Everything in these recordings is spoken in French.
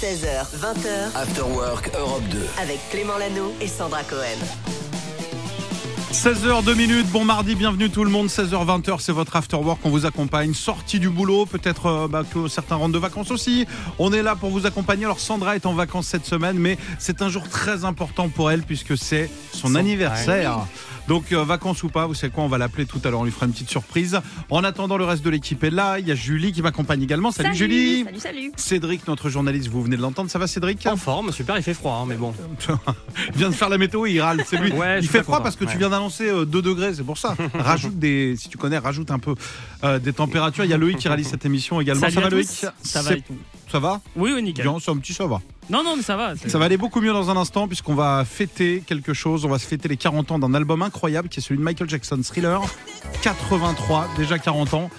16h, 20h, After Work Europe 2. avec Clément Lano et Sandra Cohen. 16h 2 minutes, bon mardi, bienvenue tout le monde, 16h 20h, c'est votre after work, on vous accompagne, sortie du boulot, peut-être euh, bah, que certains rentrent de vacances aussi. On est là pour vous accompagner. Alors Sandra est en vacances cette semaine, mais c'est un jour très important pour elle puisque c'est son anniversaire. Donc euh, vacances ou pas, vous savez quoi, on va l'appeler tout à l'heure, on lui fera une petite surprise. En attendant, le reste de l'équipe est là, il y a Julie qui m'accompagne également. Salut, Julie Salut, salut. Cédric, notre journaliste, vous venez de l'entendre, ça va Cédric? En forme, super, il fait froid, hein, mais bon. Il vient de faire la météo, il râle. C'est lui. Ouais, il fait froid content. parce que tu viens d'annoncer euh, 2 degrés, c'est pour ça. rajoute des, si tu connais, rajoute un peu euh, des températures. Il y a Loïc qui réalise cette émission également. Salut ça va. Loïc? Ça va et tout. Ça va? Oui, oui, nickel. Bien, c'est un petit ça va. Non, non, mais ça va. Ça va aller beaucoup mieux dans un instant puisqu'on va fêter quelque chose. On va se fêter les 40 ans d'un album incroyable qui est celui de Michael Jackson, Thriller. 83, déjà 40 ans.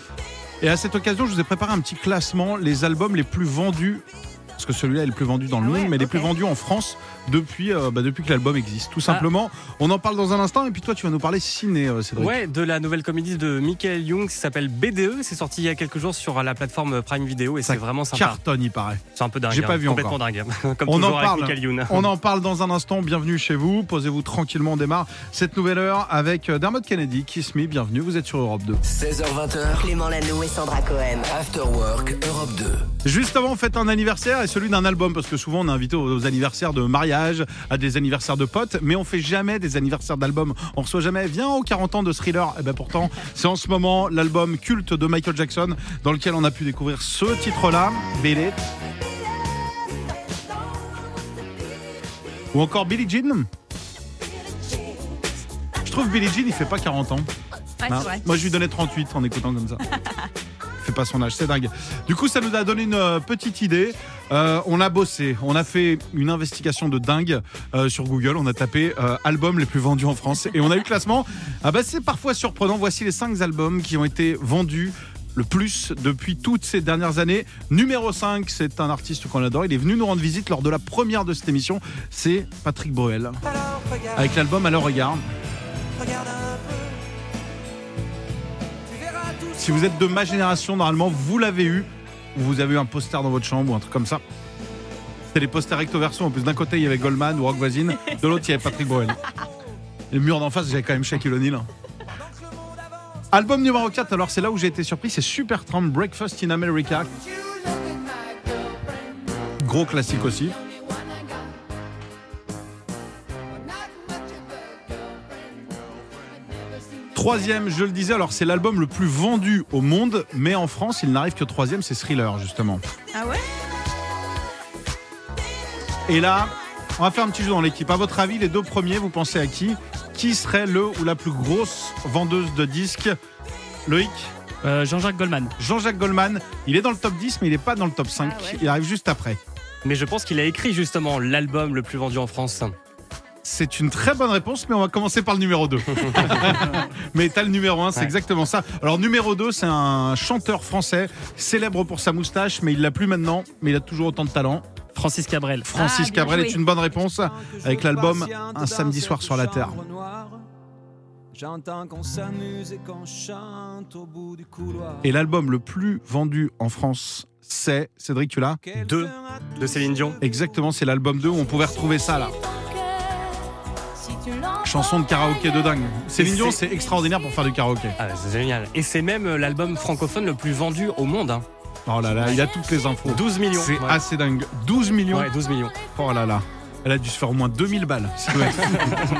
Et à cette occasion, je vous ai préparé un petit classement, les albums les plus vendus. Parce que celui-là est le plus vendu dans le Ah monde, ouais, mais les plus vendus en France depuis, euh, bah, depuis que l'album existe. Tout Ah. simplement. On en parle dans un instant. Et puis toi, tu vas nous parler ciné, euh, Cédric. Ouais, de la nouvelle comédie de Michael Young qui s'appelle BDE. C'est sorti il y a quelques jours sur la plateforme Prime Video et Ça c'est vraiment sympa. Cartonne, il paraît. C'est un peu dingue. J'ai pas hein, vu complètement encore. dingue. Comme On en parle. Michael Young. On en parle dans un instant. Bienvenue chez vous. Posez-vous tranquillement. On démarre cette nouvelle heure avec euh, Dermot Kennedy. Kiss Me. Bienvenue. Vous êtes sur Europe 2. 16h20h, Clément Lano et Sandra Cohen. After Work Europe 2. Juste avant, on fête un anniversaire et celui d'un album parce que souvent on est invité aux anniversaires de mariage, à des anniversaires de potes, mais on fait jamais des anniversaires d'albums. On reçoit jamais. Viens aux 40 ans de Thriller. Et ben pourtant, c'est en ce moment l'album culte de Michael Jackson dans lequel on a pu découvrir ce titre-là, It. Ou encore Billie Jean. Je trouve Billie Jean, il fait pas 40 ans. Ouais, vrai. Moi, je lui donnais 38 en écoutant comme ça. pas son âge, c'est dingue. Du coup, ça nous a donné une euh, petite idée. Euh, on a bossé, on a fait une investigation de dingue euh, sur Google. On a tapé euh, albums les plus vendus en France et on a eu le classement. Ah bah, c'est parfois surprenant. Voici les 5 albums qui ont été vendus le plus depuis toutes ces dernières années. Numéro 5, c'est un artiste qu'on adore. Il est venu nous rendre visite lors de la première de cette émission. C'est Patrick Bruel. Avec l'album Alors regarde. Si vous êtes de ma génération, normalement, vous l'avez eu. Ou vous avez eu un poster dans votre chambre ou un truc comme ça. C'était les posters recto verso. En plus, d'un côté, il y avait Goldman ou Rock Voisine. De l'autre, il y avait Patrick Bruel. Et le mur d'en face, j'avais quand même Shaquille O'Neal. Album numéro 4, alors c'est là où j'ai été surpris, c'est Supertramp Breakfast in America. Gros classique aussi. Troisième, je le disais, alors c'est l'album le plus vendu au monde, mais en France, il n'arrive que troisième, c'est Thriller, justement. Ah ouais? Et là, on va faire un petit jeu dans l'équipe. À votre avis, les deux premiers, vous pensez à qui? Qui serait le ou la plus grosse vendeuse de disques? Loïc? Euh, Jean-Jacques Goldman. Jean-Jacques Goldman, il est dans le top 10, mais il n'est pas dans le top 5. Ah ouais. Il arrive juste après. Mais je pense qu'il a écrit justement l'album le plus vendu en France. C'est une très bonne réponse, mais on va commencer par le numéro 2. mais t'as le numéro 1, c'est Ouais. exactement ça. Alors, numéro 2, c'est un chanteur français, célèbre pour sa moustache, mais il l'a plus maintenant, mais il a toujours autant de talent. Francis Cabrel. Francis Ah, Cabrel joué. est une bonne réponse avec l'album Un samedi soir sur la Terre. J'entends qu'on s'amuse et qu'on chante au bout du couloir. Et l'album le plus vendu en France, c'est, Cédric, tu l'as? Deux de Céline Dion. Exactement, c'est l'album 2 où on pouvait retrouver ça là. Chanson de karaoké de dingue. Céline Dion, c'est- extraordinaire pour faire du karaoké. Ah, c'est génial. Et c'est même euh, l'album francophone le plus vendu au monde. hein. Oh là là, il a toutes les infos. 12 millions. C'est Ouais. assez dingue. 12 millions. Ouais, 12 millions. Oh là là. Elle a dû se faire au moins 2000 balles. Ça doit être fou.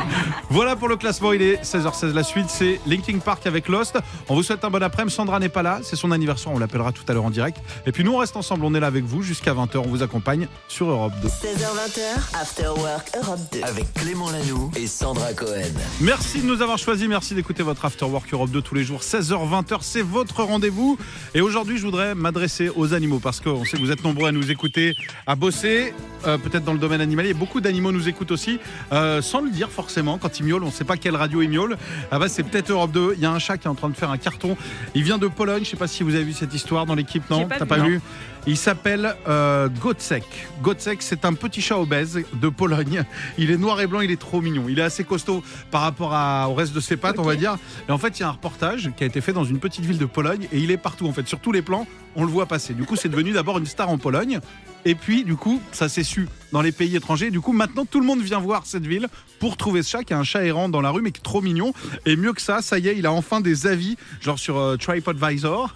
voilà pour le classement. Il est 16h16. La suite, c'est Linking Park avec Lost. On vous souhaite un bon après-midi. Sandra n'est pas là. C'est son anniversaire. On l'appellera tout à l'heure en direct. Et puis nous, on reste ensemble. On est là avec vous jusqu'à 20h. On vous accompagne sur Europe 2. 16h20, After Work Europe 2. Avec Clément Lanoux et Sandra Cohen. Merci de nous avoir choisis. Merci d'écouter votre After Work Europe 2 tous les jours. 16h-20h, c'est votre rendez-vous. Et aujourd'hui, je voudrais m'adresser aux animaux parce qu'on sait que vous êtes nombreux à nous écouter, à bosser, euh, peut-être dans le domaine animalier. Beaucoup d'animaux nous écoutent aussi, euh, sans le dire forcément. Quand ils miaulent, on ne sait pas quelle radio ils miaulent. Ah bah, c'est peut-être Europe 2. Il y a un chat qui est en train de faire un carton. Il vient de Pologne. Je ne sais pas si vous avez vu cette histoire dans l'équipe. Non, t'as pas vu? Il s'appelle euh, Gotsek. Gotsek, c'est un petit chat obèse de Pologne. Il est noir et blanc, il est trop mignon. Il est assez costaud par rapport à- au reste de ses pattes, on va dire. Et en fait, il y a un reportage qui a été fait dans une petite ville de Pologne et il est partout, en fait, sur tous les plans, on le voit passer. Du coup, c'est devenu d'abord une star en Pologne. Et puis, du coup, ça s'est su dans les pays étrangers. Du coup, maintenant, tout le monde vient voir cette ville pour trouver ce chat qui a un chat errant dans la rue, mais qui est trop mignon. Et mieux que ça, ça y est, il a enfin des avis, genre sur euh, TripAdvisor.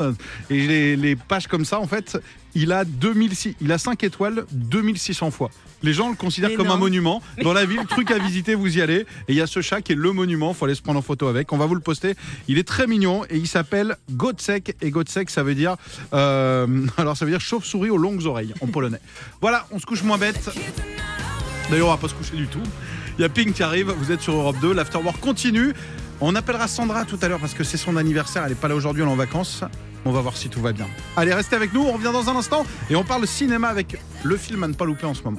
Et les, les pages comme ça, en fait, il a 2006, il a 5 étoiles 2600 fois. Les gens le considèrent comme un monument. Dans la ville, truc à visiter, vous y allez. Et il y a ce chat qui est le monument. Faut aller se prendre en photo avec. On va vous le poster. Il est très mignon et il s'appelle Gotsek. Et Gotsek, ça veut dire, euh, alors ça veut dire chauve-souris aux longues oreilles en polonais. Voilà, on se couche moins bête. D'ailleurs, on va pas se coucher du tout. Il y a Pink qui arrive. Vous êtes sur Europe 2. L'afterwork continue. On appellera Sandra tout à l'heure parce que c'est son anniversaire. Elle n'est pas là aujourd'hui, elle est en vacances. On va voir si tout va bien. Allez, restez avec nous. On revient dans un instant et on parle cinéma avec le film à ne pas louper en ce moment.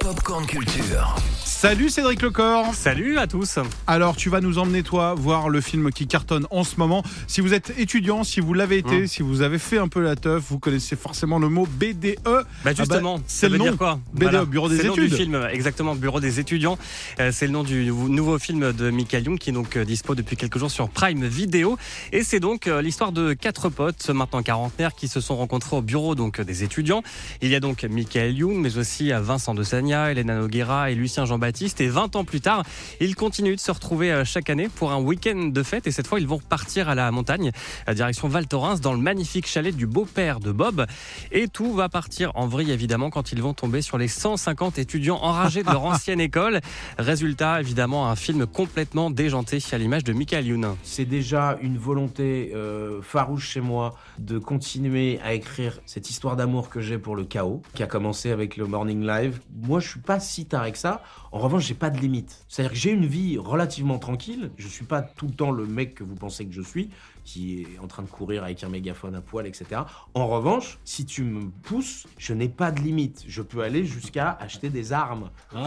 Popcorn Culture. Salut Cédric Lecor. Salut à tous. Alors, tu vas nous emmener, toi, voir le film qui cartonne en ce moment. Si vous êtes étudiant, si vous l'avez été, Mmh. si vous avez fait un peu la teuf, vous connaissez forcément le mot BDE. Bah justement, Ah bah, ça c'est le veut nom. dire quoi BDE, Bureau des C'est le nom du études. film, exactement, Bureau des étudiants. Euh, c'est le nom du nou- nouveau film de Michael Young qui est donc euh, dispo depuis quelques jours sur Prime Video. Et c'est donc euh, l'histoire de quatre potes, maintenant quarantenaires, qui se sont rencontrés au bureau donc des étudiants. Il y a donc Michael Young, mais aussi euh, Vincent de Sagna, Elena Noguera et Lucien Jean-Baptiste. Et 20 ans plus tard, ils continuent de se retrouver euh, chaque année pour un week-end de fête. Et cette fois, ils vont partir à la montagne, à direction Val Thorens, dans le magnifique chalet du beau-père de Bob. Et tout va partir en vrille, évidemment, quand ils vont tomber sur les 150 étudiants enragés de leur ancienne école. Résultat, évidemment, un film complètement déjanté à l'image de Michael Youn. C'est déjà une volonté euh, farouche moi de continuer à écrire cette histoire d'amour que j'ai pour le chaos, qui a commencé avec le Morning Live. Moi, je suis pas si taré que ça. En revanche, j'ai pas de limite. C'est-à-dire que j'ai une vie relativement tranquille. Je suis pas tout le temps le mec que vous pensez que je suis, qui est en train de courir avec un mégaphone à poil, etc. En revanche, si tu me pousses, je n'ai pas de limite. Je peux aller jusqu'à acheter des armes.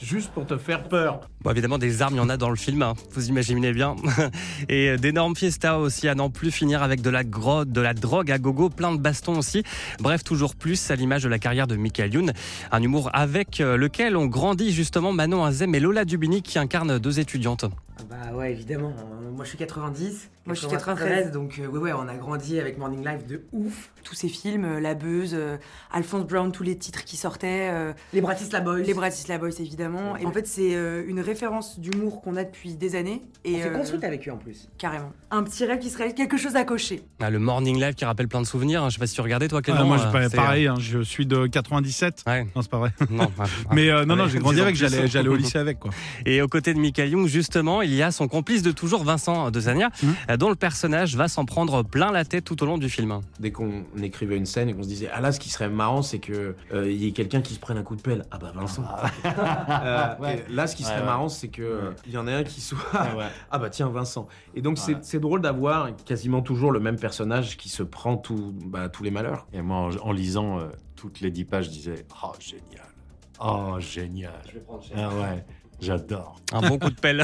Juste pour te faire peur. Bon, évidemment, des armes, il y en a dans le film, hein, vous imaginez bien. Et d'énormes fiestas aussi, à n'en plus finir avec de la grotte, de la drogue à gogo, plein de bastons aussi. Bref, toujours plus à l'image de la carrière de Michael Youn. Un humour avec euh, lequel ont grandi justement Manon Azem et Lola Dubini qui incarnent deux étudiantes. Bah ouais, évidemment. Euh, Moi je suis 90. Moi, je suis 93. Donc euh, ouais, ouais, on a grandi avec Morning Live de ouf. tous ces films, euh, La Beuse, euh, Alphonse Brown, tous les titres qui sortaient, euh, Les Bratislava Boys. les Bratislava Boys évidemment. Et en fait, c'est euh, une référence d'humour qu'on a depuis des années. Et On s'est euh, construite avec eux en plus. carrément. Un petit rêve qui serait quelque chose à cocher. Ah, le Morning Live qui rappelle plein de souvenirs. hein. Je sais pas si tu regardais toi, Clément. Ah, moi, euh, c'est- pareil, hein, je suis de 97. Ouais, Non, c'est pas vrai. non. Mais euh, non, non, j'ai grandi avec, j'allais au lycée avec. Quoi. Et aux côtés de Michael Young, justement, il y a son complice de toujours, Vincent de Zania, Mhm. euh, dont le personnage va s'en prendre plein la tête tout au long du film. Dès qu'on écrivait une scène et qu'on se disait ah là ce qui serait marrant c'est que euh, il y ait quelqu'un qui se prenne un coup de pelle ah bah Vincent Euh, et là ce qui serait Ouais, ouais. marrant c'est que euh, il y en ait un qui soit ouais. ah bah tiens Vincent et donc c'est- Ouais. c'est drôle d'avoir quasiment toujours le même personnage qui se prend tout, bah, tous les malheurs Et moi, en, en lisant euh, toutes les dix pages, je disais Oh, génial. Oh, génial. Ah ouais, j'adore. Un bon coup de pelle.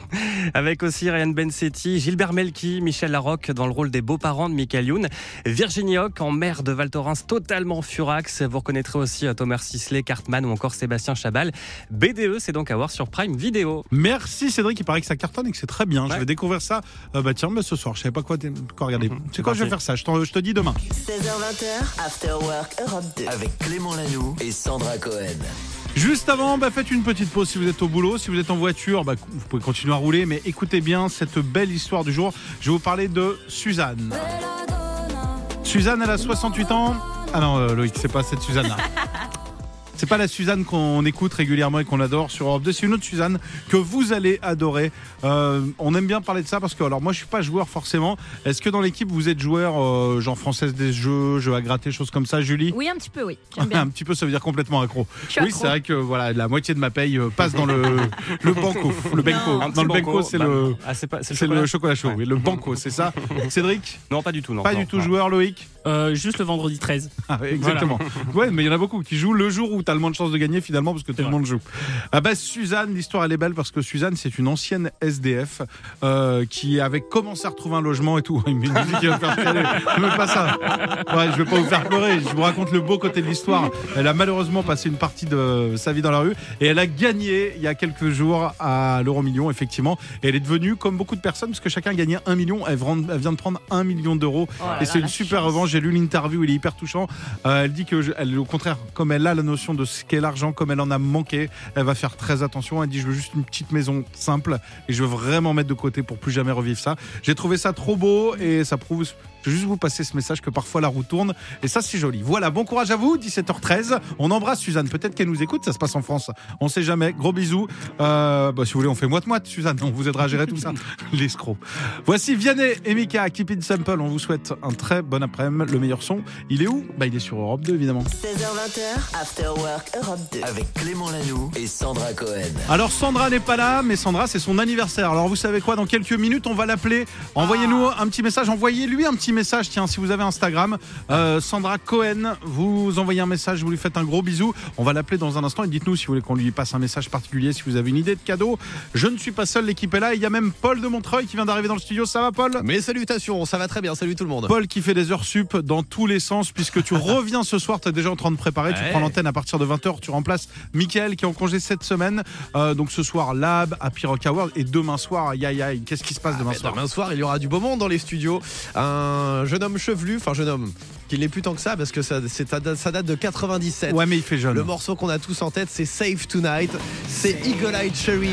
Avec aussi Ryan Bensetti, Gilbert Melki, Michel Larocque dans le rôle des beaux-parents de Michael Youn, Virginie Hoc en mère de Val Thorens totalement furax. Vous reconnaîtrez aussi euh, Thomas Sisley, Cartman ou encore Sébastien Chabal. BDE, c'est donc à voir sur Prime Video. Merci Cédric, il paraît que ça cartonne et que c'est très bien. Je vais découvrir ça. Euh, bah tiens, bah, ce soir, je savais pas quoi, quoi regarder. Mhm. C'est quoi, je vais faire ça? Je te dis demain. 16h20, After Work Europe 2. Avec Clément Lanoux et Sandra Cohen. Juste avant, bah, faites une petite pause si vous êtes au boulot. Si vous êtes en voiture, bah, vous pouvez continuer à rouler. Mais écoutez bien cette belle histoire du jour. Je vais vous parler de Suzanne. Suzanne, elle a 68 ans. Ah non, euh, Loïc, c'est pas cette Suzanne-là. C'est pas la Suzanne qu'on écoute régulièrement et qu'on adore sur Europe 2, c'est une autre Suzanne que vous allez adorer. Euh, on aime bien parler de ça parce que, alors moi je suis pas joueur forcément. Est-ce que dans l'équipe vous êtes joueur, euh, genre française des jeux, jeux à gratter, choses comme ça, Julie? Oui, un petit peu, oui. Bien. un petit peu, ça veut dire complètement accro. Oui, c'est vrai que voilà, la moitié de ma paye euh, passe dans le, le banco. Le. Un Dans le banco, c'est bah, le, Ah, c'est le chocolat le chocolat chaud. Ouais. Oui, le banco, c'est ça. Cédric, Non, pas du tout, non. pas non, du tout non. joueur, Loïc? Euh, juste le vendredi 13. Ah, oui, exactement. Ouais, mais il y en a beaucoup qui jouent le jour où tu as le moins de chances de gagner finalement parce que tout le monde joue. Ah bah Suzanne, l'histoire elle est belle parce que Suzanne c'est une ancienne SDF euh, qui avait commencé à retrouver un logement et tout. Il me dit qu'il va me faire chialer. Même pas ça. Ouais, je vais pas vous faire pleurer. Je vous raconte le beau côté de l'histoire. Elle a malheureusement passé une partie de sa vie dans la rue et elle a gagné il y a quelques jours à l'euro million effectivement. Et elle est devenue comme beaucoup de personnes parce que chacun gagnait un million. Elle vient de prendre un million d'euros Oh et c'est une super chance. revanche. J'ai lu l'interview, il est hyper touchant. Euh, elle dit que, je- elle, au contraire, comme elle a la notion de ce qu'est l'argent, comme elle en a manqué, elle va faire très attention. Elle dit je veux juste une petite maison simple et je veux vraiment mettre de côté pour plus jamais revivre ça. J'ai trouvé ça trop beau et ça prouve. Je vais juste vous passer ce message que parfois la roue tourne et ça c'est joli. Voilà, bon courage à vous. 17h13. On embrasse Suzanne. Peut-être qu'elle nous écoute. Ça se passe en France. On sait jamais. Gros bisous. Euh, bah, si vous voulez, on fait moite moite. Suzanne, on vous aidera à gérer tout ça. L'escroc. Voici Vianney et Mika. Keep it simple. On vous souhaite un très bon après-midi. Le meilleur son. Il est où? Bah il est sur Europe 2 évidemment. 16h20, After Work Europe 2. Avec Clément Lanoux et Sandra Cohen. Alors Sandra n'est pas là, mais Sandra c'est son anniversaire. Alors vous savez quoi? Dans quelques minutes on va l'appeler. Envoyez-nous un petit message. Envoyez-lui un petit message. Tiens, si vous avez Instagram, euh, Sandra Cohen, vous envoyez un message, vous lui faites un gros bisou. On va l'appeler dans un instant et dites-nous si vous voulez qu'on lui passe un message particulier, si vous avez une idée de cadeau. Je ne suis pas seul, l'équipe est là. Il y a même Paul de Montreuil qui vient d'arriver dans le studio. Ça va Paul? Mes salutations, ça va très bien, salut tout le monde. Paul qui fait des heures sup dans tous les sens puisque tu reviens ce soir, tu es déjà en train de préparer, tu prends l'antenne à partir de 20h, tu remplaces Mickaël qui est en congé cette semaine. Euh, donc ce soir Lab à Piroc Award et demain soir, aïe aïe aïe, qu'est-ce qui se passe demain Mais soir? Demain soir, il y aura du beau monde dans les studios. Un jeune homme chevelu, enfin jeune homme, qui n'est plus tant que ça parce que ça, c'est- ça date- ça date de 97. Ouais mais il fait jeune. Le morceau qu'on a tous en tête, c'est Save Tonight. C'est Eagle Eye Cherry.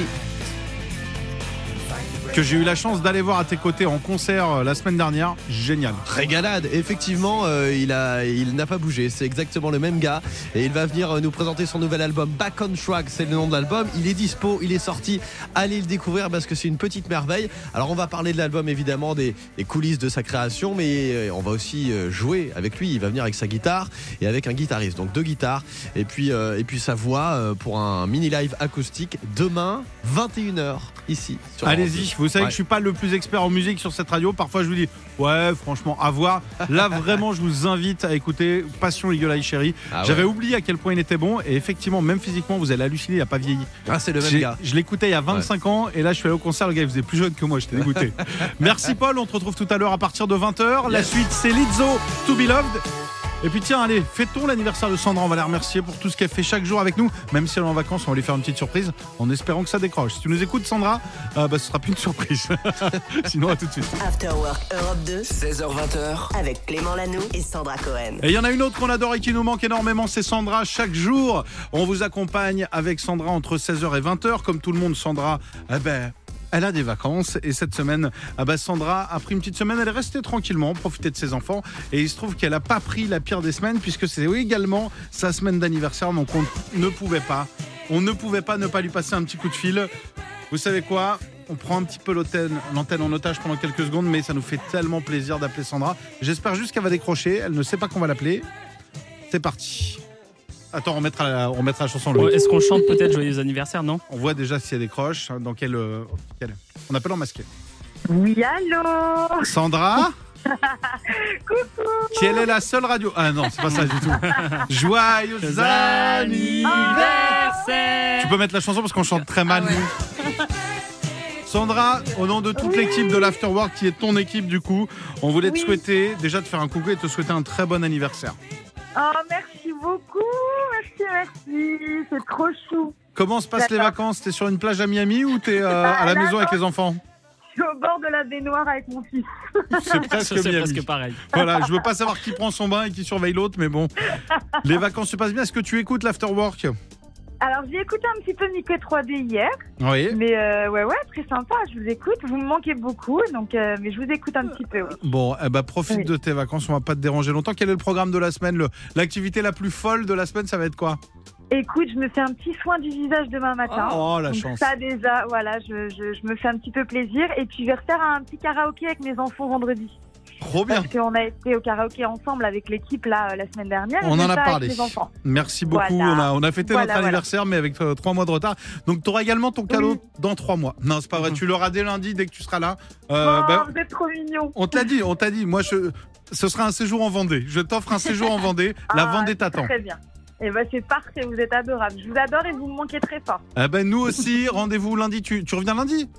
Que j'ai eu la chance d'aller voir à tes côtés en concert euh, la semaine dernière, génial. Régalade, effectivement, euh, il a, il n'a pas bougé. C'est exactement le même gars et il va venir euh, nous présenter son nouvel album Back on Track. C'est le nom de l'album. Il est dispo, il est sorti. Allez le découvrir parce que c'est une petite merveille. Alors on va parler de l'album évidemment, des, des coulisses de sa création, mais on va aussi jouer avec lui. Il va venir avec sa guitare et avec un guitariste, donc deux guitares et puis euh, et puis sa voix pour un mini live acoustique demain 21h ici. Allez-y, 2. Vous savez Ouais. que je suis pas le plus expert en musique sur cette radio. Parfois, je vous dis, ouais, franchement, à voir. Là, vraiment, je vous invite à écouter Passion Eye Cherry. Ah ouais. J'avais oublié à quel point il était bon. Et effectivement, même physiquement, vous allez halluciner, il a pas vieilli. Ah, c'est le même gars. Je l'écoutais il y a 25 ans. Et là, je suis allé au concert. Le gars, il faisait plus jeune que moi. J'étais dégoûté. Merci, Paul. On te retrouve tout à l'heure à partir de 20h. La suite, c'est Lizzo, To Be Loved. Et puis tiens, allez, fêtons l'anniversaire de Sandra. On va la remercier pour tout ce qu'elle fait chaque jour avec nous. Même si elle est en vacances, on va lui faire une petite surprise en espérant que ça décroche. Si tu nous écoutes, Sandra, euh, bah, ce sera plus une surprise. Sinon, à tout de suite. After Work Europe 2 16h20h. avec Clément Lanoux et Sandra Cohen. Et il y en a une autre qu'on adore et qui nous manque énormément, c'est Sandra. Chaque jour, on vous accompagne avec Sandra entre 16h et 20h. Comme tout le monde, Sandra, eh ben, elle a des vacances et cette semaine, ah ben, Sandra a pris une petite semaine. Elle est restée tranquillement, profiter de ses enfants. Et il se trouve qu'elle n'a pas pris la pire des semaines puisque c'est également sa semaine d'anniversaire. Donc on ne pouvait pas, on ne pouvait pas ne pas lui passer un petit coup de fil. Vous savez quoi? On prend un petit peu l'antenne en otage pendant quelques secondes, mais ça nous fait tellement plaisir d'appeler Sandra. J'espère juste qu'elle va décrocher. Elle ne sait pas qu'on va l'appeler. C'est parti. Attends, on mettra la, on mettra la chanson. Est-ce qu'on chante peut-être Joyeux anniversaire, non On voit déjà si elle décroche. hein, Dans quel, euh, quel- On appelle en masqué. Oui, allô Sandra Coucou Qui elle est la seule radio. Ah non, c'est pas ça du tout. Joyeux anniversaire Tu peux mettre la chanson parce qu'on chante très mal, nous. Sandra, au nom de toute l'équipe de l'Afterwork, qui est ton équipe du coup, on voulait te souhaiter, déjà te faire un coucou et te souhaiter un très bon anniversaire. Oh, merci beaucoup. Merci, merci. C'est trop chou. Comment se passent les vacances? T'es sur une plage à Miami ou t'es euh, à la maison avec les enfants? Je suis au bord de la baignoire avec mon fils. C'est presque presque pareil. Voilà, je veux pas savoir qui prend son bain et qui surveille l'autre, mais bon. Les vacances se passent bien. Est-ce que tu écoutes l'afterwork? Alors, j'ai écouté un petit peu Mickey 3D hier, Oui. mais euh, ouais, ouais, très sympa, je vous écoute. Vous me manquez beaucoup, donc, euh, mais je vous écoute un petit peu, oui. Bon, eh ben, profite Oui. de tes vacances, on va pas te déranger longtemps. Quel est le programme de la semaine? L'activité la plus folle de la semaine, ça va être quoi? Écoute, je me fais un petit soin du visage demain matin. Oh, la Donc chance. Ça déjà, voilà, je, je, je me fais un petit peu plaisir. Et puis, je vais refaire un petit karaoké avec mes enfants vendredi. Trop bien. Parce qu'on a été au karaoké ensemble avec l'équipe là euh, la semaine dernière. On en a parlé. Merci beaucoup. Voilà. On, a, on a fêté Voilà, notre voilà. anniversaire, mais avec euh, trois mois de retard. Donc, tu auras également ton cadeau Oui. dans trois mois. Non, c'est pas vrai. Tu l'auras dès lundi, dès que tu seras là. Euh, oh, ben, vous êtes trop mignons. on t'a dit, on t'a dit. Moi, je, ce sera un séjour en Vendée. Je t'offre un séjour en Vendée. La Ah, Vendée t'attend. Très bien. Et ben c'est parfait, vous êtes adorables. Je vous adore et vous me manquez très fort. Eh ben, nous aussi, rendez-vous lundi. Tu, tu reviens lundi?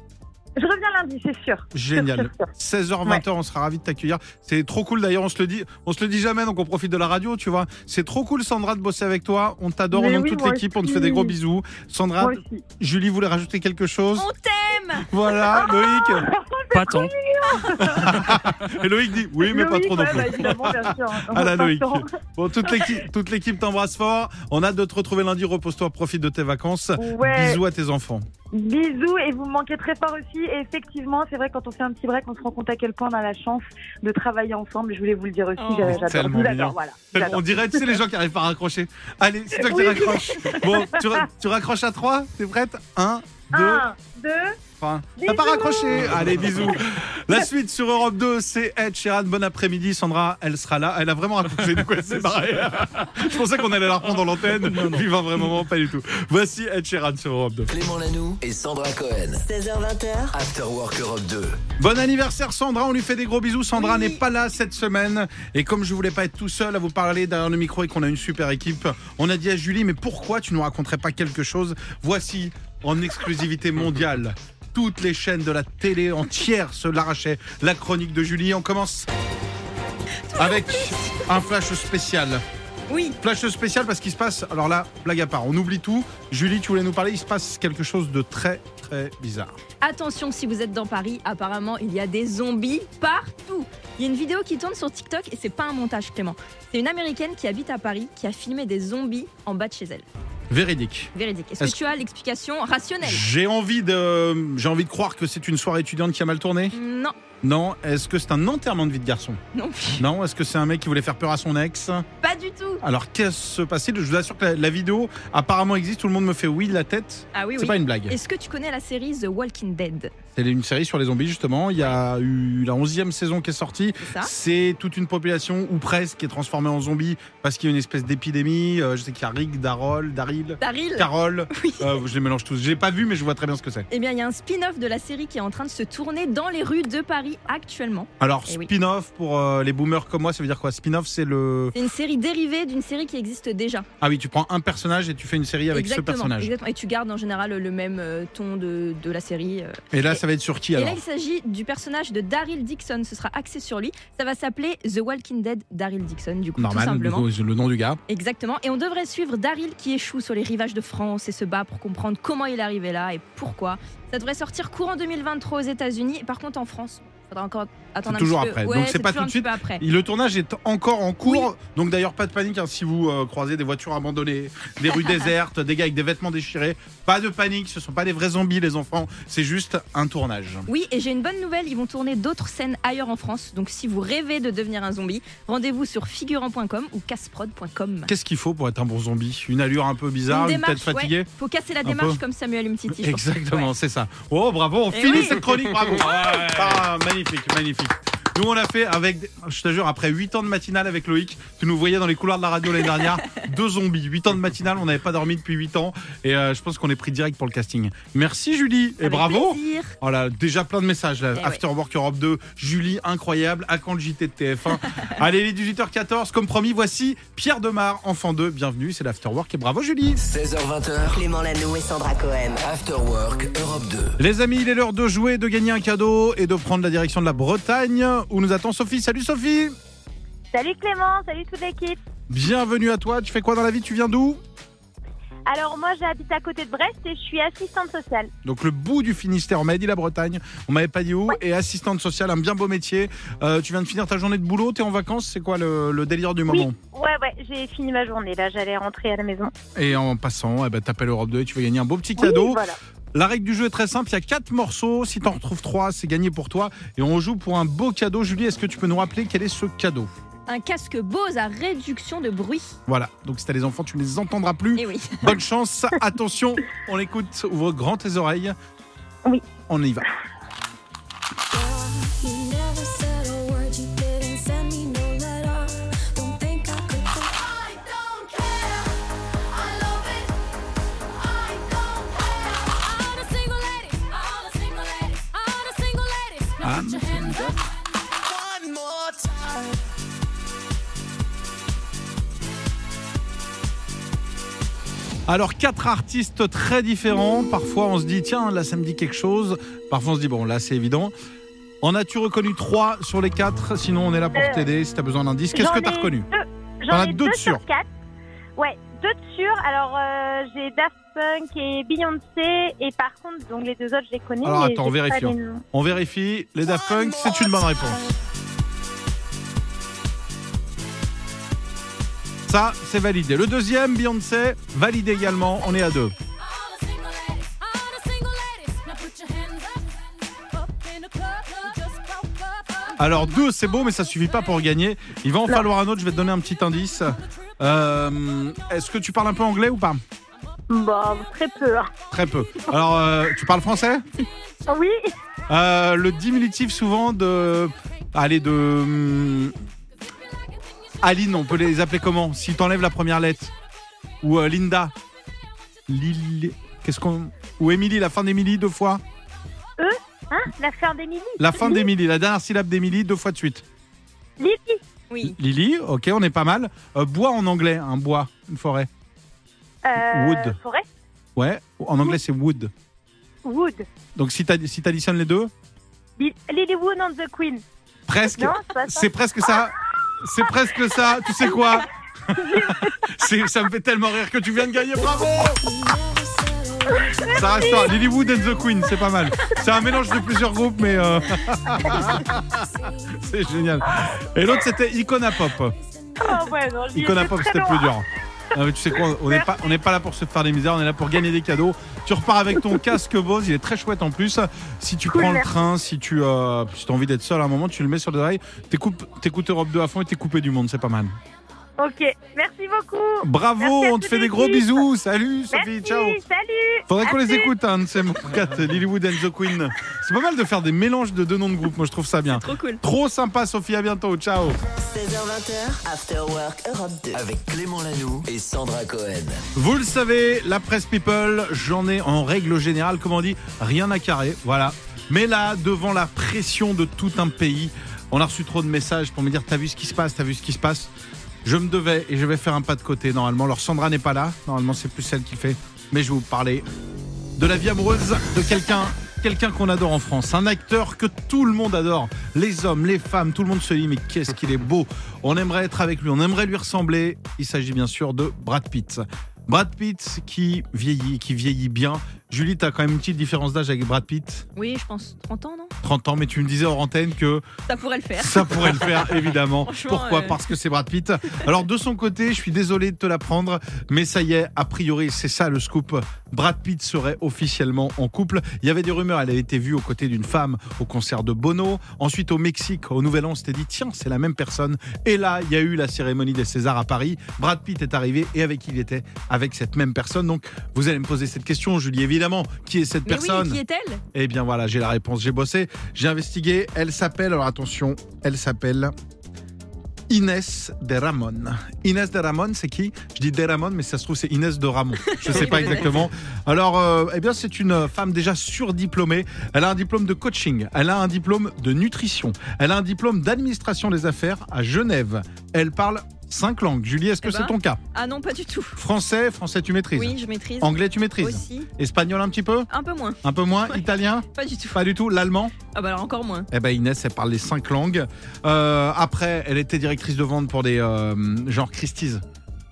Je reviens lundi, c'est sûr. Génial. Sûr, sûr, 16h, 20h, on sera ravis de t'accueillir. C'est trop cool d'ailleurs, on se le dit, on se le dit jamais, donc on profite de la radio, tu vois. C'est trop cool, Sandra, de bosser avec toi. On t'adore nom de oui, toute l'équipe, on te fait des gros bisous. Sandra. Julie voulait rajouter quelque chose. On t'aime Voilà, Loïc. Pas tant. Et Loïc dit oui, mais pas trop non ouais, plus. bah, évidemment, bien sûr. hein. Ah là, Loïc. Bon, toute l'équipe, toute l'équipe t'embrasse fort. On a hâte de te retrouver lundi. Repose-toi, profite de tes vacances. Ouais. Bisous à tes enfants. Bisous et vous me manquez très fort aussi. Et effectivement, c'est vrai quand on fait un petit break, on se rend compte à quel point on a la chance de travailler ensemble. Je voulais vous le dire aussi. j'a- J'adore. Voilà. On dirait, tu sais, les gens qui arrivent pas à raccrocher. Allez, c'est toi qui Oui. raccroches. Bon, tu, ra- tu raccroches à 3 T'es prête? 1, 2, Un, deux. Enfin, T'as pas raccroché Allez, bisous. La suite sur Europe 2, c'est Ed Sheeran. Bon après-midi, Sandra, elle sera là. Elle a vraiment raccroché, du coup, elle s'est barrée. Je pensais qu'on allait la reprendre dans l'antenne. Vive un vrai moment, pas du tout. Voici Ed Sheeran sur Europe 2. Clément Lanoux et Sandra Cohen. 16h20h. After Work Europe 2. Bon anniversaire Sandra, on lui fait des gros bisous. Sandra n'est pas là cette semaine et comme je voulais pas être tout seul à vous parler derrière le micro et qu'on a une super équipe, on a dit à Julie mais pourquoi tu nous raconterais pas quelque chose? Voici en exclusivité mondiale. Toutes les chaînes de la télé entière se l'arrachaient. La chronique de Julie, on commence avec un flash spécial. Oui. Flash spécial parce qu'il se passe, alors là, blague à part, on oublie tout. Julie, tu voulais nous parler, il se passe quelque chose de très très bizarre. Attention, si vous êtes dans Paris, apparemment, il y a des zombies partout. Il y a une vidéo qui tourne sur TikTok et c'est pas un montage, Clément. C'est une américaine qui habite à Paris qui a filmé des zombies en bas de chez elle. Véridique. Véridique. Est-ce que tu as l'explication rationnelle J'ai envie de, j'ai envie de croire que c'est une soirée étudiante qui a mal tourné. Non, Non. Est-ce que c'est un enterrement de vie de garçon non. Non. Est-ce que c'est un mec qui voulait faire peur à son ex Pas du tout. Alors qu'est-ce se passait Je vous assure que la, la vidéo apparemment existe. Tout le monde me fait oui de la tête. Ah oui, C'est oui. pas une blague. Est-ce que tu connais la série The Walking Dead? C'est une série sur les zombies justement. Il y a eu la 11e saison qui est sortie. C'est toute une population ou presque qui est transformée en zombie parce qu'il y a une espèce d'épidémie. Euh, je sais qu'il y a Rick, Darol, Daryl, Daryl Carol. Euh, je les mélange tous. Je l'ai pas vu mais je vois très bien ce que c'est. Eh bien, il y a un spin-off de la série qui est en train de se tourner dans les rues de Paris actuellement. Alors Eh oui. spin-off pour euh, les boomers comme moi, ça veut dire quoi? Spin-off, c'est le C'est une série dérivée d'une série qui existe déjà. Ah oui, tu prends un personnage et tu fais une série avec exactement, ce personnage. exactement. Et tu gardes en général le même ton de, de la série. Et là, ça va être sur qui Et alors là, il s'agit du personnage de Daryl Dixon. Ce sera axé sur lui. Ça va s'appeler The Walking Dead Daryl Dixon, du coup, Normal, tout du simplement. coup, c'est le nom du gars. Exactement. Et on devrait suivre Daryl qui échoue sur les rivages de France et se bat pour comprendre comment il est arrivé là et pourquoi. Ça devrait sortir courant 2023 aux États-Unis. Et par contre, en France, faudra encore attendre un toujours petit après. peu. donc Ouais, c'est pas tout de suite. après. Et Le tournage est encore en cours. Donc d'ailleurs, pas de panique hein, si vous euh, croisez des voitures abandonnées, des rues désertes, des gars avec des vêtements déchirés. Pas de panique, ce sont pas des vrais zombies les enfants. C'est juste un tournage. Oui, et j'ai une bonne nouvelle, ils vont tourner d'autres scènes ailleurs en France. Donc si vous rêvez de devenir un zombie, rendez-vous sur figurant.com ou casprod.com. Qu'est-ce qu'il faut pour être un bon zombie? Une allure un peu bizarre, une, tête fatiguée ouais. Faut casser la démarche peu. comme Samuel Umtiti. Exactement, c'est ça. Oh, bravo, on Eh finit oui. cette chronique, bravo. Ah, magnifique, magnifique. Nous, on l'a fait avec, je te jure, après 8 ans de matinale avec Loïc, tu nous voyais dans les couloirs de la radio l'année dernière, deux zombies. 8 ans de matinale, on n'avait pas dormi depuis 8 ans. Et euh, je pense qu'on est pris direct pour le casting. Merci Julie, et Avec bravo. plaisir. Voilà, déjà plein de messages. Là. Eh After Work Europe 2, Julie, incroyable. À quand le JT de TF1 Allez, les 18h14, comme promis, voici Pierre Demar, enfant 2. Bienvenue, c'est l'After Work et bravo Julie. 16h20h. Clément Lanoux et Sandra Cohen. After Work Europe 2. Les amis, il est l'heure de jouer, de gagner un cadeau et de prendre la direction de la Bretagne où nous attend Sophie. Salut Sophie Salut Clément, salut toute l'équipe. Bienvenue à toi. Tu fais quoi dans la vie? Tu viens d'où? Alors moi j'habite à côté de Brest et je suis assistante sociale. Donc le bout du Finistère. On m'avait dit la Bretagne. On m'avait pas dit où. Et assistante sociale, un bien beau métier. Euh, tu viens de finir ta journée de boulot. T'es en vacances. C'est quoi le, le délire du moment? Ouais ouais, j'ai fini ma journée là, j'allais rentrer à la maison. Et en passant, eh ben, t'appelles Europe 2 et tu vas gagner un beau petit Oui, cadeau. voilà. La règle du jeu est très simple, il y a quatre morceaux, si t'en retrouves trois, c'est gagné pour toi. Et on joue pour un beau cadeau. Julie, est-ce que tu peux nous rappeler quel est ce cadeau? Un casque Bose à réduction de bruit. Voilà, donc si t'as les enfants, tu ne les entendras plus. Eh oui. Bonne chance, attention, on écoute, ouvre grand tes oreilles. Oui. On y va. Alors quatre artistes très différents. Parfois on se dit tiens là ça me dit quelque chose. Parfois on se dit bon là c'est évident. En as-tu reconnu trois sur les quatre? Sinon on est là pour Euh, t'aider si t'as besoin d'indices. Qu'est-ce que t'as reconnu? J'en ai deux deux sur quatre. Ouais, deux de sûrs. Alors, euh, j'ai Daft Punk et Beyoncé. Et par contre, donc les deux autres, je les connais. Alors attends, on vérifie. les hein. On vérifie. Les Daft Punk, c'est une bonne réponse. Ça, c'est validé. Le deuxième, Beyoncé, validé également. On est à deux. Alors deux, c'est beau, mais ça suffit pas pour gagner. Il va en falloir un autre. Je vais te donner un petit indice. Euh, Est-ce que tu parles un peu anglais ou pas? Bon, très peu. hein. Très peu. Alors, euh, tu parles français? Oui. Euh, Le diminutif souvent de... Allez, de... Aline, on peut les appeler comment Si t'enlèves la première lettre. Ou euh, Linda. Lily. Qu'est-ce qu'on... Ou Émilie, la fin d'Émilie, deux fois. Eux Hein La fin d'Émilie La fin d'Émilie, la dernière syllabe d'Émilie, deux fois de suite. Lily Oui. Lily, ok, on est pas mal. Euh, bois en anglais, un bois, une forêt. Euh, Wood. Forêt Ouais, en anglais c'est wood. Wood. Donc si t'ad- si t'additionnes les deux, Li- Lilywood and the Queen. presque. Non, c'est pas ça. C'est presque ça. C'est presque ça. Tu sais quoi Ça me fait tellement rire que tu viens de gagner. Bravo Ça reste pas. Lilywood and the Queen, c'est pas mal. C'est un mélange de plusieurs groupes, mais euh, c'est génial. Et l'autre c'était Icona Pop. Oh ouais, non, Icona Pop, c'était plus dur. Ah, mais tu sais quoi, on n'est pas, on pas là pour se faire des misères, on est là pour gagner des cadeaux. Tu repars avec ton casque Bose, il est très chouette en plus. Si tu Cool, prends le train, si tu euh, si as envie d'être seul à un moment, tu le mets sur oreilles, t'écoutes t'écoutes Europe 2 à fond et t'es coupé du monde, c'est pas mal. Ok, merci beaucoup. Bravo, Merci on te fait des gros bisous. Salut Sophie, Merci, ciao. Salut. Faudrait qu'on les écoute, hein, 4, Lilywood and the Queen. C'est pas mal de faire des mélanges de deux noms de groupe, moi je trouve ça bien. Trop cool. Trop sympa Sophie, à bientôt, ciao. 16h20, After Work Europe 2. Avec Clément Lanoux et Sandra Cohen. Vous le savez, la presse people, j'en ai en règle générale, comment on dit, rien à carrer, voilà. Mais là, devant la pression de tout un pays, on a reçu trop de messages pour me dire, t'as vu ce qui se passe, t'as vu ce qui se passe. Je me devais et je vais faire un pas de côté normalement. Alors Sandra n'est pas là, normalement c'est plus celle qui fait, mais je vais vous parler de la vie amoureuse de quelqu'un quelqu'un qu'on adore en France, un acteur que tout le monde adore, les hommes, les femmes, tout le monde se dit mais qu'est-ce qu'il est beau. On aimerait être avec lui, on aimerait lui ressembler. Il s'agit bien sûr de Brad Pitt. Brad Pitt qui vieillit, qui vieillit bien. Julie, t'as quand même une petite différence d'âge avec Brad Pitt, Oui, je pense 30 ans, non? 30 ans, mais tu me disais hors antenne que Ça pourrait le faire. ça pourrait le faire, évidemment. Pourquoi? euh, Parce que c'est Brad Pitt. Alors, de son côté, je suis désolé de te l'apprendre, mais ça y est, a priori, c'est ça le scoop. Brad Pitt serait officiellement en couple. Il y avait des rumeurs, elle avait été vue aux côtés d'une femme au concert de Bono. Ensuite, au Mexique, au Nouvel An, on s'était dit, tiens, c'est la même personne. Et là, il y a eu la cérémonie des Césars à Paris. Brad Pitt est arrivé et avec qui il était? Avec cette même personne. Donc, vous allez me poser cette question, Julie, évidemment. Qui est cette Mais personne oui, qui est-elle? Eh bien voilà, j'ai la réponse, j'ai bossé, j'ai investigué. Elle s'appelle, alors attention, elle s'appelle Inès de Ramon. Inès de Ramon, c'est qui? Je dis de Ramon, mais ça se trouve c'est Inès de Ramon. Je ne sais pas exactement. Alors, euh, eh bien, c'est une femme déjà surdiplômée. Elle a un diplôme de coaching. Elle a un diplôme de nutrition. Elle a un diplôme d'administration des affaires à Genève. Elle parle cinq langues. Julie, est-ce que Eh c'est ben, ton cas? Ah non, pas du tout. Français, français, tu maîtrises? Oui, je maîtrise. Anglais, tu maîtrises? Aussi. Espagnol, un petit peu? Un peu moins. Un peu moins. Italien? Pas du tout. Pas du tout. L'allemand? Ah bah alors encore moins. Eh ben Inès, elle parle les cinq langues. Euh, après, elle était directrice de vente pour des euh, genre Christie's.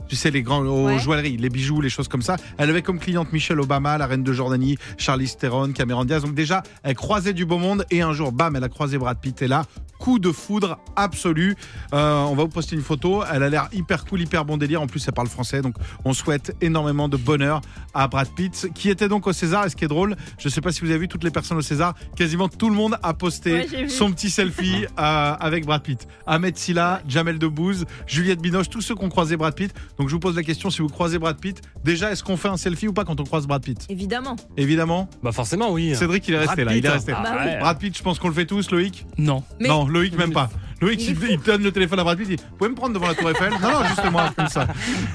Tu sais, les grands aux Ouais. joailleries, les bijoux, les choses comme ça. Elle avait comme cliente Michelle Obama, la reine de Jordanie, Charlize Theron, Cameron Diaz. Donc déjà, elle croisait du beau monde et un jour, bam, elle a croisé Brad Pitt. Et là, coup de foudre absolu. Euh, on va vous poster une photo. Elle a l'air hyper cool, hyper bon délire. En plus, elle parle français. Donc, on souhaite énormément de bonheur à Brad Pitt, qui était donc au César. Et ce qui est drôle, je sais pas si vous avez vu toutes les personnes au César, quasiment tout le monde a posté Ouais, son petit selfie euh, avec Brad Pitt. Ahmed Silla, Jamel Debbouze, Juliette Binoche, tous ceux qui ont croisé Brad Pitt. Donc, je vous pose la question si vous croisez Brad Pitt, déjà, est-ce qu'on fait un selfie ou pas quand on croise Brad Pitt? Évidemment. Évidemment? Bah forcément, oui. Cédric, il est resté Brad là. Il est Pitt, resté. hein. Bah oui. Brad Pitt, je pense qu'on le fait tous, Loïc? Non. Mais- Non, Loïc, même pas. Loïc, Il donne le téléphone à Brad Pitt, il dit Vous pouvez me prendre devant la Tour Eiffel? Non, non, juste moi, comme ça.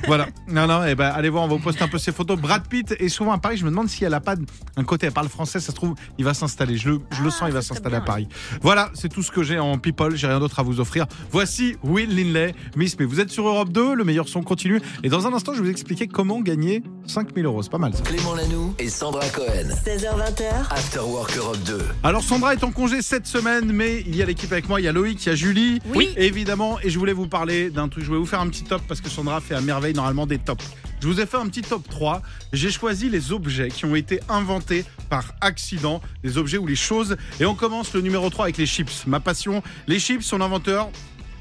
Voilà. Non, non, et ben, allez voir, on va vous poster un peu ses photos. Brad Pitt est souvent à Paris. Je me demande si elle a pas un côté, elle parle français, ça se trouve, il va s'installer. Je le, je le Ah, sens, il va s'installer à. Paris. Voilà, c'est tout ce que j'ai en people. J'ai rien d'autre à vous offrir. Voici Will Linley, Miss. Mais vous êtes sur Europe 2, le meilleur son continue. Et dans un instant, je vais vous expliquer comment gagner 5000 euros. C'est pas mal ça. Clément Lanoux et Sandra Cohen. 16h20, After Work Europe 2. Alors Sandra est en congé cette semaine, mais il y a l'équipe avec moi, il y a Loïc, il y a Julie, Oui. évidemment, et je voulais vous parler d'un truc, je voulais vous faire un petit top parce que Sandra fait à merveille normalement des tops. Je vous ai fait un petit top 3. J'ai choisi les objets qui ont été inventés par accident, les objets ou les choses. Et on commence le numéro 3 avec les chips. Ma passion, les chips, son inventeur,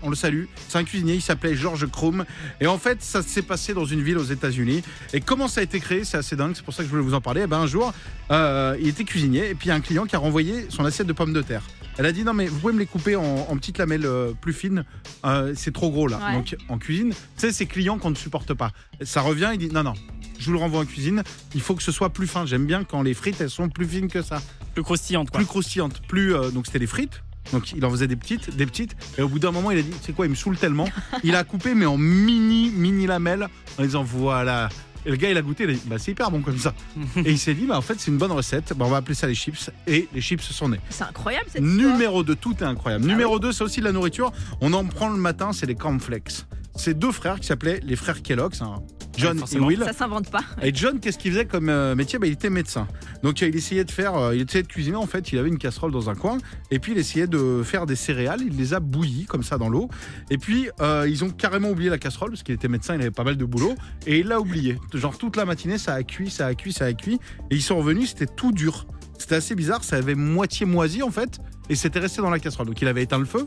on le salue. C'est un cuisinier, il s'appelait George Krum. Et en fait, ça s'est passé dans une ville aux États-Unis. Et comment ça a été créé, c'est assez dingue. C'est pour ça que je voulais vous en parler. Eh ben, un jour, euh, il était cuisinier et puis il y a un client qui a renvoyé son assiette de pommes de terre. Elle a dit non mais vous pouvez me les couper en, en petites lamelles euh, plus fines. Euh, c'est trop gros là. Ouais. Donc en cuisine, tu sais ces clients qu'on ne supporte pas. Ça revient, il dit non non. Je vous le renvoie en cuisine. Il faut que ce soit plus fin. J'aime bien quand les frites elles sont plus fines que ça. Plus croustillantes quoi. Plus croustillantes. Plus euh, donc c'était les frites. Donc il en faisait des petites, des petites. Et au bout d'un moment, il a dit, c'est quoi, il me saoule tellement. Il a coupé mais en mini, mini lamelles en disant voilà. Et le gars, il a goûté, il a dit, bah, c'est hyper bon comme ça. et il s'est dit, bah, en fait, c'est une bonne recette. Bah, on va appeler ça les chips. Et les chips sont nés. C'est incroyable cette histoire. Numéro 2, tout est incroyable. Numéro 2, c'est aussi de la nourriture. On en prend le matin, c'est les cornflakes. C'est deux frères qui s'appelaient les frères Kellogg's, hein, John et. Will. Ça s'invente pas. Et John, qu'est-ce qu'il faisait comme euh, métier? Bah, Il était médecin. Donc il essayait de faire, euh, il essayait de cuisiner. En fait, il avait une casserole dans un coin. Et puis il essayait de faire des céréales. Il les a bouillies comme ça dans l'eau. Et puis euh, ils ont carrément oublié la casserole parce qu'il était médecin. Il avait pas mal de boulot. Et il l'a oublié. Genre toute la matinée, ça a cuit, ça a cuit, ça a cuit. Et ils sont revenus, c'était tout dur. C'était assez bizarre. Ça avait moitié moisi en fait. Et c'était resté dans la casserole. Donc il avait éteint le feu.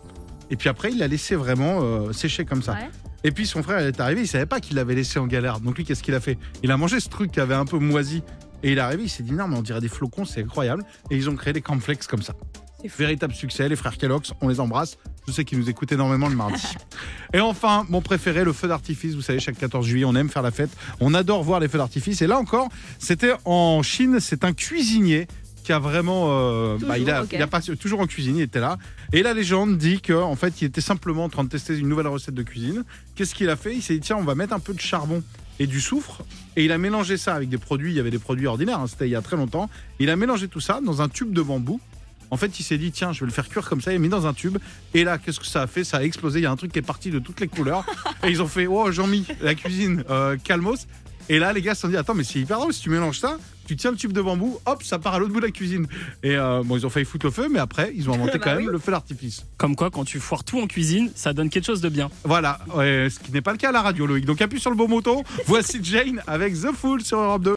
Et puis après, il l'a laissé vraiment euh, sécher comme ça. Ouais. Et puis son frère il est arrivé, il savait pas qu'il l'avait laissé en galère. Donc lui, qu'est-ce qu'il a fait? Il a mangé ce truc qui avait un peu moisi. Et il est arrivé, il s'est dit non, mais on dirait des flocons, c'est incroyable. Et ils ont créé des cornflakes comme ça. Véritable succès, les frères Kellogg's, on les embrasse. Je sais qu'ils nous écoutent énormément le mardi. Et enfin, mon préféré, le feu d'artifice. Vous savez, chaque 14 juillet, on aime faire la fête. On adore voir les feux d'artifice. Et là encore, c'était en Chine, c'est un cuisinier qui a vraiment, euh, bah, il a, il a passé toujours en cuisine, il était là. Et la légende dit qu'en en fait, il était simplement en train de tester une nouvelle recette de cuisine. Qu'est-ce qu'il a fait? Il s'est dit tiens, on va mettre un peu de charbon et du soufre. Et il a mélangé ça avec des produits. Il y avait des produits ordinaires. hein, C'était il y a très longtemps. Il a mélangé tout ça dans un tube de bambou. En fait, il s'est dit tiens, je vais le faire cuire comme ça. Il a mis dans un tube. Et là, qu'est-ce que ça a fait? Ça a explosé. Il y a un truc qui est parti de toutes les couleurs. et ils ont fait oh Jean-Mi, la cuisine, euh, calmos. Et là, les gars se sont dit attends, mais c'est hyper drôle si tu mélanges ça. Tu tiens le tube de bambou, hop, ça part à l'autre bout de la cuisine. Et euh, bon, ils ont failli foutre le feu, mais après, ils ont inventé Bah quand oui. même le feu d'artifice. Comme quoi, quand tu foires tout en cuisine, ça donne quelque chose de bien. Voilà, ouais, ce qui n'est pas le cas à la radio, Loïc. Donc appuie sur le bon bouton. Voici Jane avec The Fool sur Europe 2.